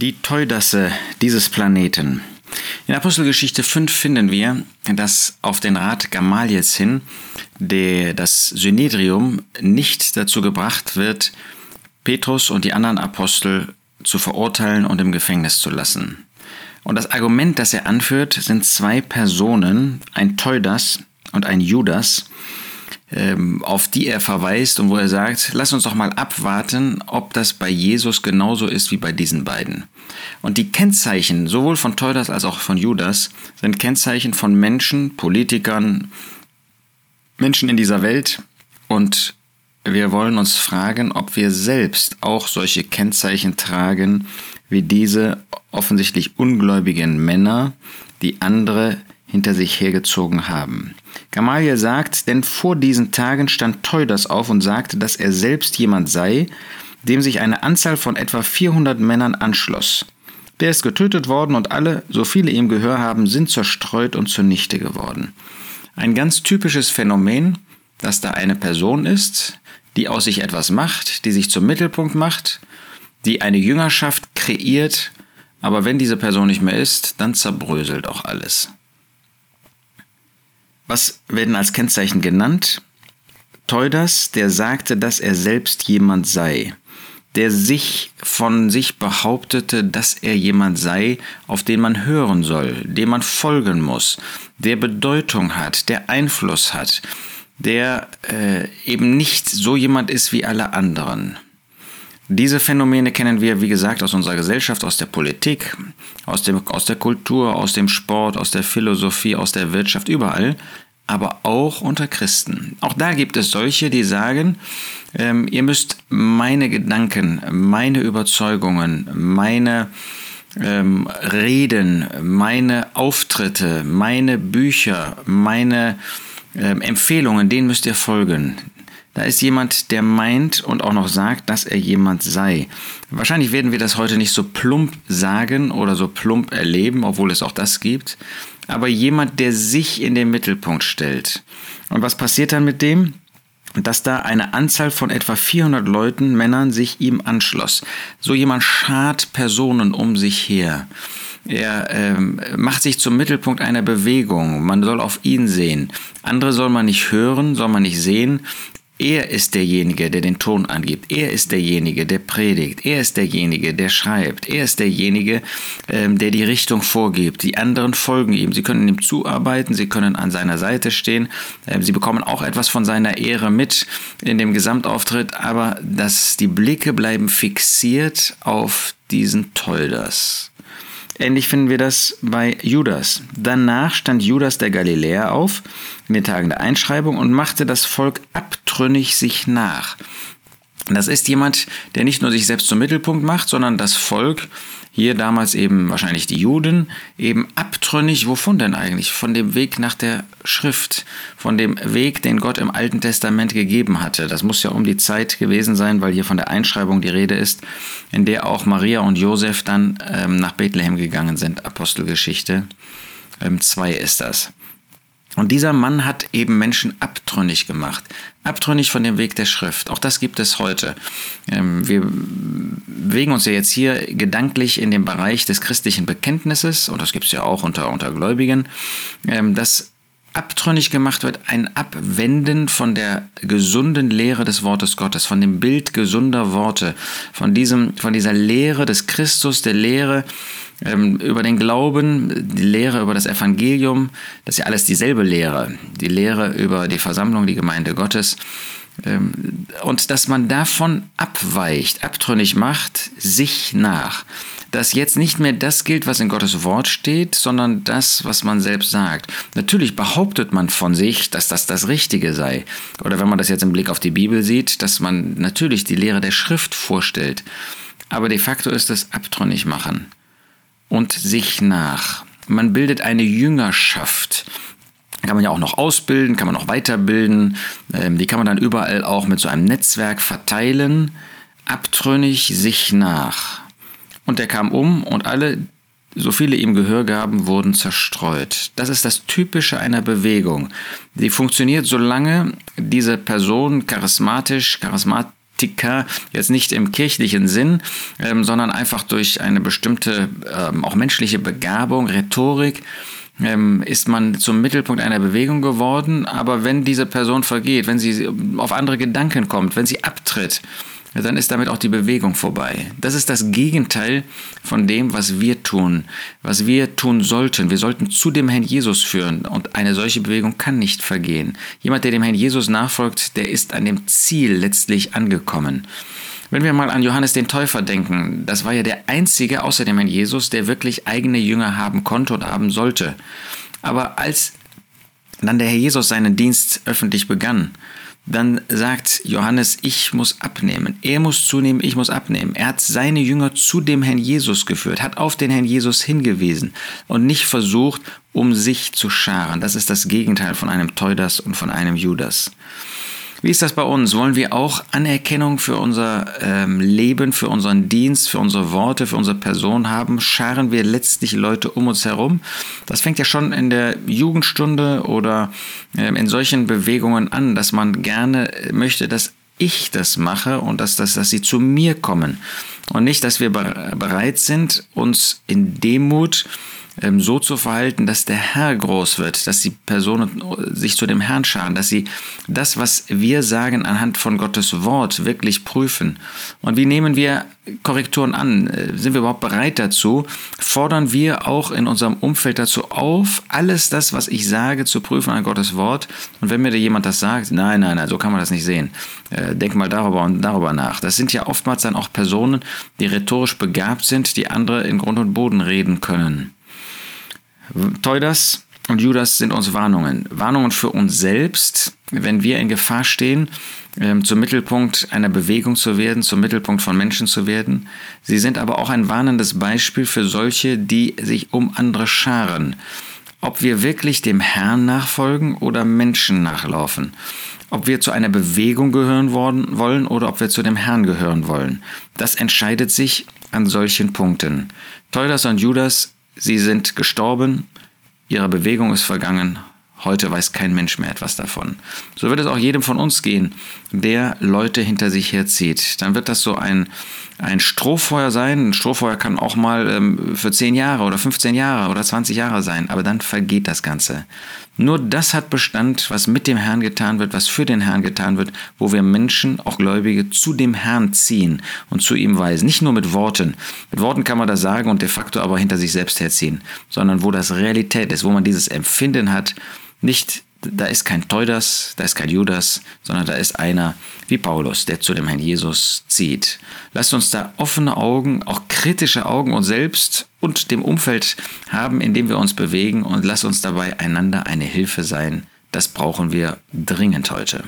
Die Teudasse dieses Planeten. In Apostelgeschichte 5 finden wir, dass auf den Rat Gamaliels hin der, das Synedrium nicht dazu gebracht wird, Petrus und die anderen Apostel zu verurteilen und im Gefängnis zu lassen. Und das Argument, das er anführt, sind zwei Personen, ein Teudas und ein Judas, auf die er verweist und wo er sagt, lass uns doch mal abwarten, ob das bei Jesus genauso ist wie bei diesen beiden. Und die Kennzeichen sowohl von Teudas als auch von Judas sind Kennzeichen von Menschen, Politikern, Menschen in dieser Welt und wir wollen uns fragen, ob wir selbst auch solche Kennzeichen tragen wie diese offensichtlich ungläubigen Männer, die andere hinter sich hergezogen haben. Gamaliel sagt, denn vor diesen Tagen stand Teudas auf und sagte, dass er selbst jemand sei, dem sich eine Anzahl von etwa 400 Männern anschloss. Der ist getötet worden und alle, so viele ihm Gehör haben, sind zerstreut und zunichte geworden. Ein ganz typisches Phänomen, dass da eine Person ist, die aus sich etwas macht, die sich zum Mittelpunkt macht, die eine Jüngerschaft kreiert, aber wenn diese Person nicht mehr ist, dann zerbröselt auch alles. Was werden als Kennzeichen genannt? Teudas, der sagte, dass er selbst jemand sei, der sich von sich behauptete, dass er jemand sei, auf den man hören soll, dem man folgen muss, der Bedeutung hat, der Einfluss hat, der äh, eben nicht so jemand ist wie alle anderen. Diese Phänomene kennen wir, wie gesagt, aus unserer Gesellschaft, aus der Politik, aus, dem, aus der Kultur, aus dem Sport, aus der Philosophie, aus der Wirtschaft, überall, aber auch unter Christen. Auch da gibt es solche, die sagen, ähm, ihr müsst meine Gedanken, meine Überzeugungen, meine ähm, Reden, meine Auftritte, meine Bücher, meine ähm, Empfehlungen, denen müsst ihr folgen. Da ist jemand, der meint und auch noch sagt, dass er jemand sei. Wahrscheinlich werden wir das heute nicht so plump sagen oder so plump erleben, obwohl es auch das gibt. Aber jemand, der sich in den Mittelpunkt stellt. Und was passiert dann mit dem? dass da eine Anzahl von etwa 400 Leuten, Männern, sich ihm anschloss. So jemand schart Personen um sich her. Er ähm, macht sich zum Mittelpunkt einer Bewegung. Man soll auf ihn sehen. Andere soll man nicht hören, soll man nicht sehen. Er ist derjenige, der den Ton angibt. Er ist derjenige, der predigt. Er ist derjenige, der schreibt. Er ist derjenige, ähm, der die Richtung vorgibt. Die anderen folgen ihm. Sie können ihm zuarbeiten. Sie können an seiner Seite stehen. Ähm, sie bekommen auch etwas von seiner Ehre mit in dem Gesamtauftritt. Aber dass die Blicke bleiben fixiert auf diesen Toldas. Ähnlich finden wir das bei Judas. Danach stand Judas der Galiläer auf in den Tagen der Einschreibung und machte das Volk abtrünnig sich nach. Das ist jemand, der nicht nur sich selbst zum Mittelpunkt macht, sondern das Volk hier damals eben wahrscheinlich die Juden, eben abtrünnig, wovon denn eigentlich? Von dem Weg nach der Schrift, von dem Weg, den Gott im Alten Testament gegeben hatte. Das muss ja um die Zeit gewesen sein, weil hier von der Einschreibung die Rede ist, in der auch Maria und Josef dann ähm, nach Bethlehem gegangen sind. Apostelgeschichte 2 ähm, ist das. Und dieser Mann hat eben Menschen abtrünnig gemacht. Abtrünnig von dem Weg der Schrift. Auch das gibt es heute. Ähm, wir bewegen uns ja jetzt hier gedanklich in dem Bereich des christlichen Bekenntnisses, und das gibt es ja auch unter, unter Gläubigen, ähm, dass abtrünnig gemacht wird, ein Abwenden von der gesunden Lehre des Wortes Gottes, von dem Bild gesunder Worte, von, diesem, von dieser Lehre des Christus, der Lehre, über den Glauben, die Lehre über das Evangelium, das ist ja alles dieselbe Lehre, die Lehre über die Versammlung, die Gemeinde Gottes. Ähm, und dass man davon abweicht, abtrünnig macht, sich nach. Dass jetzt nicht mehr das gilt, was in Gottes Wort steht, sondern das, was man selbst sagt. Natürlich behauptet man von sich, dass das das Richtige sei. Oder wenn man das jetzt im Blick auf die Bibel sieht, dass man natürlich die Lehre der Schrift vorstellt. Aber de facto ist es abtrünnig machen und sich nach. Man bildet eine Jüngerschaft. Kann man ja auch noch ausbilden, kann man auch weiterbilden. Ähm, die kann man dann überall auch mit so einem Netzwerk verteilen. Abtrünnig sich nach. Und er kam um und alle, so viele ihm Gehör gaben, wurden zerstreut. Das ist das Typische einer Bewegung. Die funktioniert, solange diese Person charismatisch, charismatisch Politiker, jetzt nicht im kirchlichen Sinn, ähm, sondern einfach durch eine bestimmte, ähm, auch menschliche Begabung, Rhetorik, ähm, ist man zum Mittelpunkt einer Bewegung geworden. Aber wenn diese Person vergeht, wenn sie auf andere Gedanken kommt, wenn sie abtritt, dann ist damit auch die Bewegung vorbei. Das ist das Gegenteil von dem, was wir tun, was wir tun sollten. Wir sollten zu dem Herrn Jesus führen und eine solche Bewegung kann nicht vergehen. Jemand, der dem Herrn Jesus nachfolgt, der ist an dem Ziel letztlich angekommen. Wenn wir mal an Johannes den Täufer denken, das war ja der einzige außer dem Herrn Jesus, der wirklich eigene Jünger haben konnte und haben sollte. Aber als dann der Herr Jesus seinen Dienst öffentlich begann, dann sagt Johannes, ich muss abnehmen. Er muss zunehmen, ich muss abnehmen. Er hat seine Jünger zu dem Herrn Jesus geführt, hat auf den Herrn Jesus hingewiesen und nicht versucht, um sich zu scharen. Das ist das Gegenteil von einem Teudas und von einem Judas. Wie ist das bei uns? Wollen wir auch Anerkennung für unser ähm, Leben, für unseren Dienst, für unsere Worte, für unsere Person haben? Scharen wir letztlich Leute um uns herum? Das fängt ja schon in der Jugendstunde oder ähm, in solchen Bewegungen an, dass man gerne möchte, dass ich das mache und dass, dass, dass sie zu mir kommen. Und nicht, dass wir bereit sind, uns in Demut ähm, so zu verhalten, dass der Herr groß wird, dass die Personen sich zu dem Herrn scharen, dass sie das, was wir sagen, anhand von Gottes Wort wirklich prüfen. Und wie nehmen wir Korrekturen an? Äh, sind wir überhaupt bereit dazu? Fordern wir auch in unserem Umfeld dazu auf, alles das, was ich sage, zu prüfen an Gottes Wort? Und wenn mir da jemand das sagt, nein, nein, nein, so kann man das nicht sehen. Äh, denk mal darüber und darüber nach. Das sind ja oftmals dann auch Personen, die rhetorisch begabt sind, die andere in Grund und Boden reden können. Teudas und Judas sind uns Warnungen. Warnungen für uns selbst, wenn wir in Gefahr stehen, ähm, zum Mittelpunkt einer Bewegung zu werden, zum Mittelpunkt von Menschen zu werden. Sie sind aber auch ein warnendes Beispiel für solche, die sich um andere scharen. Ob wir wirklich dem Herrn nachfolgen oder Menschen nachlaufen. Ob wir zu einer Bewegung gehören wollen oder ob wir zu dem Herrn gehören wollen. Das entscheidet sich an solchen Punkten. Teudas und Judas Sie sind gestorben, ihre Bewegung ist vergangen, heute weiß kein Mensch mehr etwas davon. So wird es auch jedem von uns gehen, der Leute hinter sich herzieht. Dann wird das so ein, ein Strohfeuer sein. Ein Strohfeuer kann auch mal ähm, für 10 Jahre oder 15 Jahre oder 20 Jahre sein, aber dann vergeht das Ganze. Nur das hat Bestand, was mit dem Herrn getan wird, was für den Herrn getan wird, wo wir Menschen, auch Gläubige, zu dem Herrn ziehen und zu ihm weisen. Nicht nur mit Worten. Mit Worten kann man das sagen und de facto aber hinter sich selbst herziehen, sondern wo das Realität ist, wo man dieses Empfinden hat, nicht da ist kein Teudas, da ist kein Judas, sondern da ist einer wie Paulus, der zu dem Herrn Jesus zieht. Lasst uns da offene Augen, auch kritische Augen uns selbst und dem Umfeld haben, in dem wir uns bewegen und lasst uns dabei einander eine Hilfe sein. Das brauchen wir dringend heute.